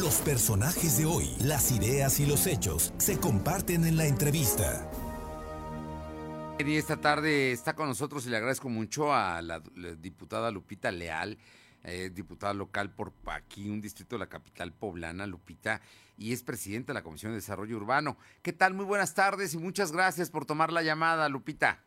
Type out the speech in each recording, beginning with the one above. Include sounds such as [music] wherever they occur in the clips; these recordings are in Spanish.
Los personajes de hoy, las ideas y los hechos se comparten en la entrevista. Y esta tarde está con nosotros y le agradezco mucho a la, diputada Lupita Leal, eh, diputada local por aquí, un distrito de la capital poblana, Lupita, y es presidenta de la Comisión de Desarrollo Urbano. ¿Qué tal? Muy buenas tardes y muchas gracias por tomar la llamada, Lupita.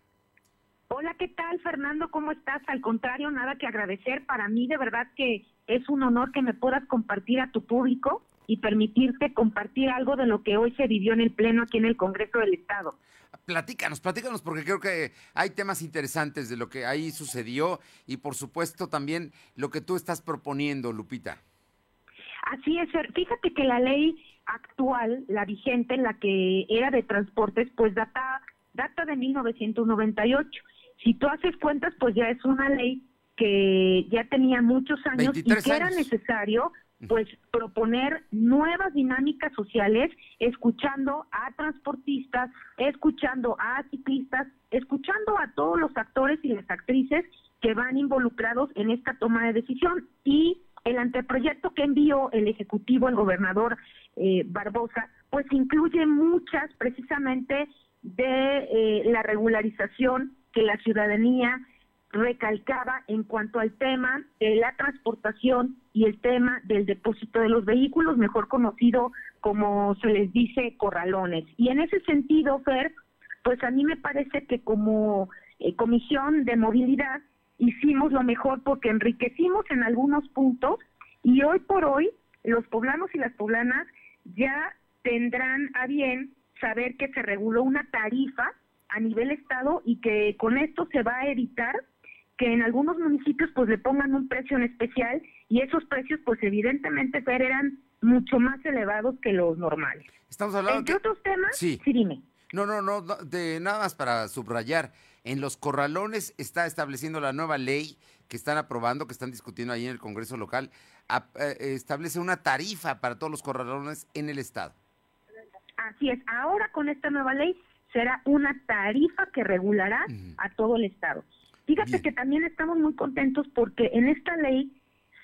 Hola, ¿qué tal, Fernando? ¿Cómo estás? Al contrario, nada que agradecer. Para mí, de verdad que es un honor que me puedas compartir a tu público y permitirte compartir algo de lo que hoy se vivió en el Pleno aquí en el Congreso del Estado. Platícanos, platícanos, porque creo que hay temas interesantes de lo que ahí sucedió y por supuesto también lo que tú estás proponiendo, Lupita. Así es, fíjate que la ley actual, la vigente, la que era de transportes, pues data, data de 1998. Si tú haces cuentas, pues ya es una ley que ya tenía muchos años y que era necesario pues proponer nuevas dinámicas sociales, escuchando a transportistas, escuchando a ciclistas, escuchando a todos los actores y las actrices que van involucrados en esta toma de decisión. Y el anteproyecto que envió el Ejecutivo, el gobernador eh, Barbosa, pues incluye muchas precisamente de eh, la regularización que la ciudadanía recalcaba en cuanto al tema de la transportación y el tema del depósito de los vehículos, mejor conocido como se les dice corralones. Y en ese sentido, Fer, pues a mí me parece que como eh, Comisión de Movilidad hicimos lo mejor porque enriquecimos en algunos puntos y hoy por hoy los poblanos y las poblanas ya tendrán a bien saber que se reguló una tarifa a nivel estado y que con esto se va a evitar que en algunos municipios pues le pongan un precio en especial y esos precios pues evidentemente Fer, eran mucho más elevados que los normales. Estamos hablando Entre otros temas, sí. dime. No, no, no, de nada más para subrayar. En los corralones está estableciendo la nueva ley que están aprobando, que están discutiendo ahí en el Congreso local, eh, establece una tarifa para todos los corralones en el estado. Así es. Ahora con esta nueva ley será una tarifa que regulará a todo el estado. Fíjate que también estamos muy contentos porque en esta ley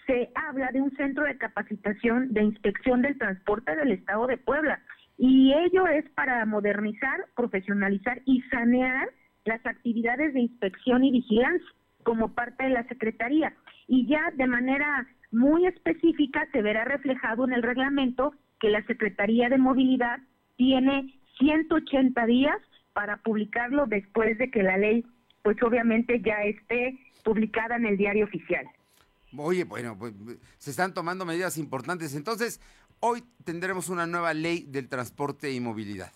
se habla de un centro de capacitación de inspección del transporte del Estado de Puebla y ello es para modernizar, profesionalizar y sanear las actividades de inspección y vigilancia como parte de la Secretaría. Y ya de manera muy específica se verá reflejado en el reglamento que la Secretaría de Movilidad tiene 180 días para publicarlo después de que la ley pues obviamente ya esté publicada en el diario oficial. Oye, bueno, pues se están tomando medidas importantes. Entonces, hoy tendremos una nueva ley del transporte y movilidad.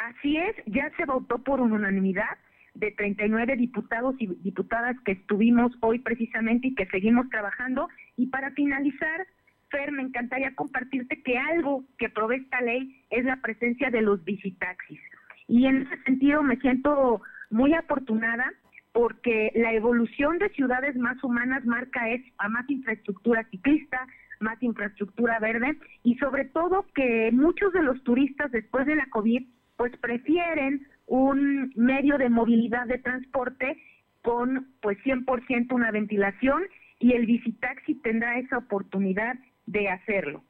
Así es, ya se votó por unanimidad de 39 diputados y diputadas que estuvimos hoy precisamente y que seguimos trabajando. Y para finalizar, Fer, me encantaría compartirte que algo que provee esta ley es la presencia de los visitaxis. Y en ese sentido me siento muy afortunada porque la evolución de ciudades más humanas marca es a más infraestructura ciclista, más infraestructura verde y sobre todo que muchos de los turistas después de la COVID pues prefieren un medio de movilidad de transporte con pues 100% una ventilación y el visitaxi tendrá esa oportunidad de hacerlo.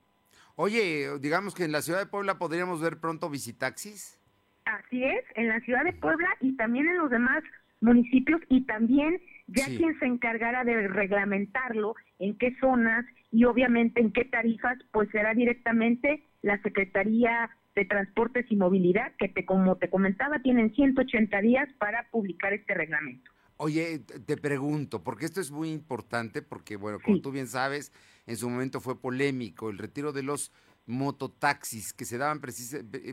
Oye, digamos que en la ciudad de Puebla podríamos ver pronto visitaxis. Así es, en la ciudad de Puebla y también en los demás municipios y también ya quien se encargará de reglamentarlo, en qué zonas y obviamente en qué tarifas, pues será directamente la Secretaría de Transportes y Movilidad, que te, como te comentaba, tienen 180 días para publicar este reglamento. Oye, te pregunto, porque esto es muy importante, porque bueno, como tú bien sabes, en su momento fue polémico el retiro de los mototaxis que se daban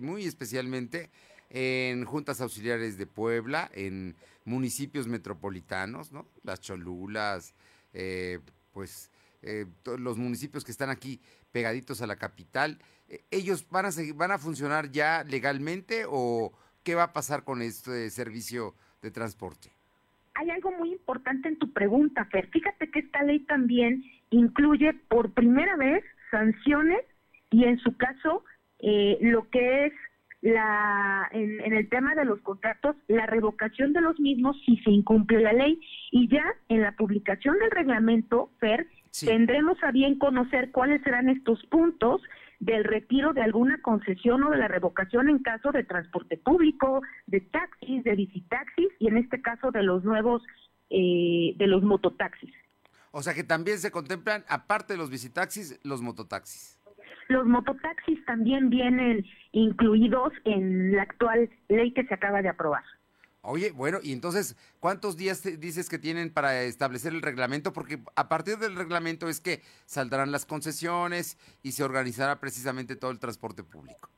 muy especialmente en juntas auxiliares de Puebla, en municipios metropolitanos, ¿no? Las Cholulas, eh, pues eh, los municipios que están aquí pegaditos a la capital, eh, ¿ellos van a, seguir, van a funcionar ya legalmente o qué va a pasar con este servicio de transporte? Hay algo muy importante en tu pregunta, Fer. Fíjate que esta ley también incluye por primera vez sanciones y en su caso lo que es la en, el tema de los contratos la revocación de los mismos si se incumple la ley y ya en la publicación del reglamento FER tendremos a bien conocer cuáles serán estos puntos del retiro de alguna concesión o de la revocación en caso de transporte público, de taxis, de visitaxis y en este caso de los nuevos, eh, de los mototaxis. O sea que también se contemplan, aparte de los visitaxis, los mototaxis. Los mototaxis también vienen incluidos en la actual ley que se acaba de aprobar. Oye, bueno, y entonces, ¿cuántos días dices que tienen para establecer el reglamento? Porque a partir del reglamento es que saldrán las concesiones y se organizará precisamente todo el transporte público.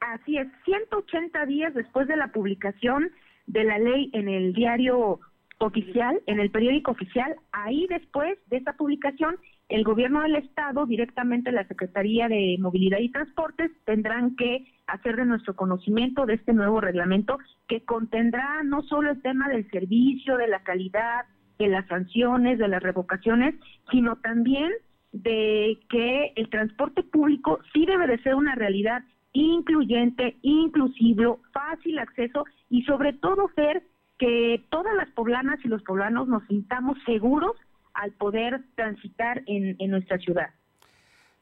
Así es, 180 días después de la publicación de la ley en el diario oficial, en el periódico oficial, ahí después de esa publicación, el gobierno del estado, directamente la Secretaría de Movilidad y Transportes, tendrán que hacer de nuestro conocimiento de este nuevo reglamento que contendrá no solo el tema del servicio, de la calidad, de las sanciones, de las revocaciones, sino también de que el transporte público sí debe de ser una realidad incluyente, inclusivo, fácil acceso y sobre todo ser que todas las poblanas y los poblanos nos sintamos seguros al poder transitar en, en nuestra ciudad.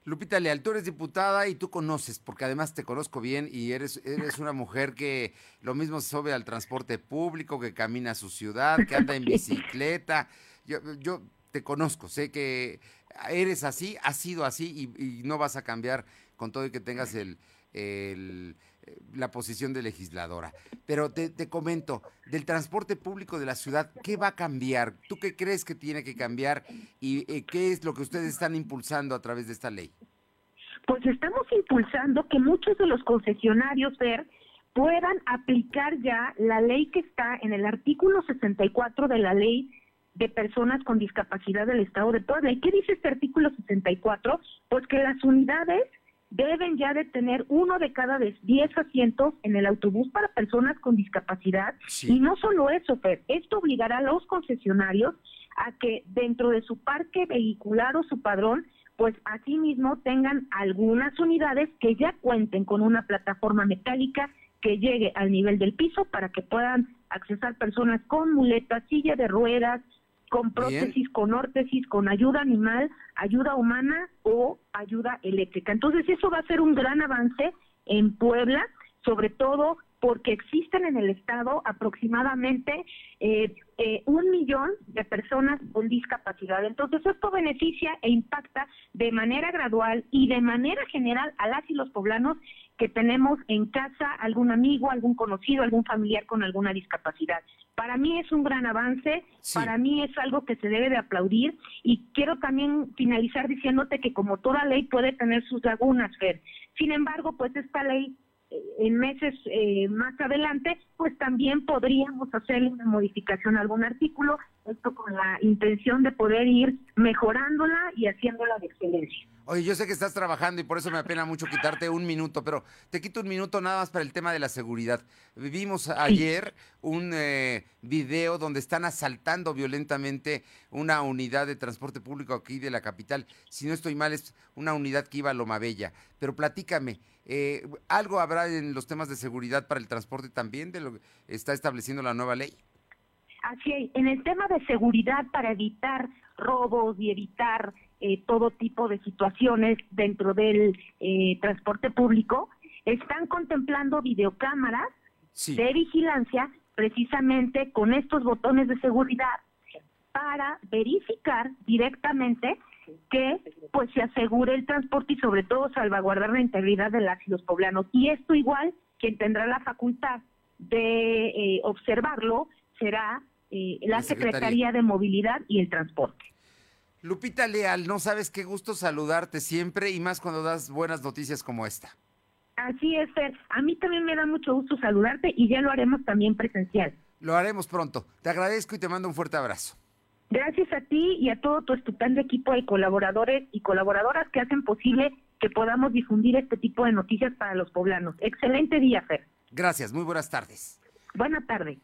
Lupita Leal, tú eres diputada y tú conoces, porque además te conozco bien y eres, eres una mujer que lo mismo se sube al transporte público, que camina a su ciudad, que anda en [laughs] bicicleta. Yo, yo te conozco, sé que eres así, has sido así y, no vas a cambiar con todo y que tengas el, el la posición de legisladora. Pero te, te, comento, del transporte público de la ciudad, ¿qué va a cambiar? ¿Tú qué crees que tiene que cambiar y eh, qué es lo que ustedes están impulsando a través de esta ley? Pues estamos impulsando que muchos de los concesionarios, puedan aplicar ya la ley que está en el artículo 64 de la ley de personas con discapacidad del Estado de Puebla. ¿Y qué dice este artículo 64? Pues que las unidades deben ya de tener uno de cada diez asientos en el autobús para personas con discapacidad. Y no solo eso, Fer, esto obligará a los concesionarios a que dentro de su parque vehicular o su padrón, pues asimismo tengan algunas unidades que ya cuenten con una plataforma metálica que llegue al nivel del piso para que puedan accesar personas con muletas, silla de ruedas, con prótesis, con órtesis, con ayuda animal, ayuda humana o ayuda eléctrica. Entonces eso va a ser un gran avance en Puebla, sobre todo porque existen en el estado aproximadamente eh, eh, un millón de personas con discapacidad. Entonces esto beneficia e impacta de manera gradual y de manera general a las y los poblanos que tenemos en casa algún amigo, algún conocido, algún familiar con alguna discapacidad. Para mí es un gran avance, para mí es algo que se debe de aplaudir y quiero también finalizar diciéndote que como toda ley puede tener sus lagunas, Fer. Sin embargo, pues esta ley en meses eh, más adelante, pues también podríamos hacer una modificación a algún artículo, esto con la intención de poder ir mejorándola y haciéndola de excelencia. Oye, yo sé que estás trabajando y por eso me apena mucho quitarte un minuto, pero te quito un minuto nada más para el tema de la seguridad. Vivimos ayer un eh, video donde están asaltando violentamente una unidad de transporte público aquí de la capital. Si no estoy mal, es una unidad que iba a Loma Bella. Pero platícame, eh, ¿algo habrá en los temas de seguridad para el transporte también de lo que está estableciendo la nueva ley? Así es, en el tema de seguridad para evitar robos y evitar eh, todo tipo de situaciones dentro del eh, transporte público, están contemplando videocámaras de vigilancia precisamente con estos botones de seguridad para verificar directamente que pues se asegure el transporte y sobre todo salvaguardar la integridad de las y los poblanos. Y esto igual, quien tendrá la facultad de eh, observarlo será la Secretaría de Movilidad y el Transporte. Lupita Leal, no sabes qué gusto saludarte siempre y más cuando das buenas noticias como esta. Así es, Fer. A mí también me da mucho gusto saludarte y ya lo haremos también presencial. Lo haremos pronto. Te agradezco y te mando un fuerte abrazo. Gracias a ti y a todo tu estupendo equipo de colaboradores y colaboradoras que hacen posible que podamos difundir este tipo de noticias para los poblanos. Excelente día, Fer. Gracias, muy buenas tardes. Buenas tardes.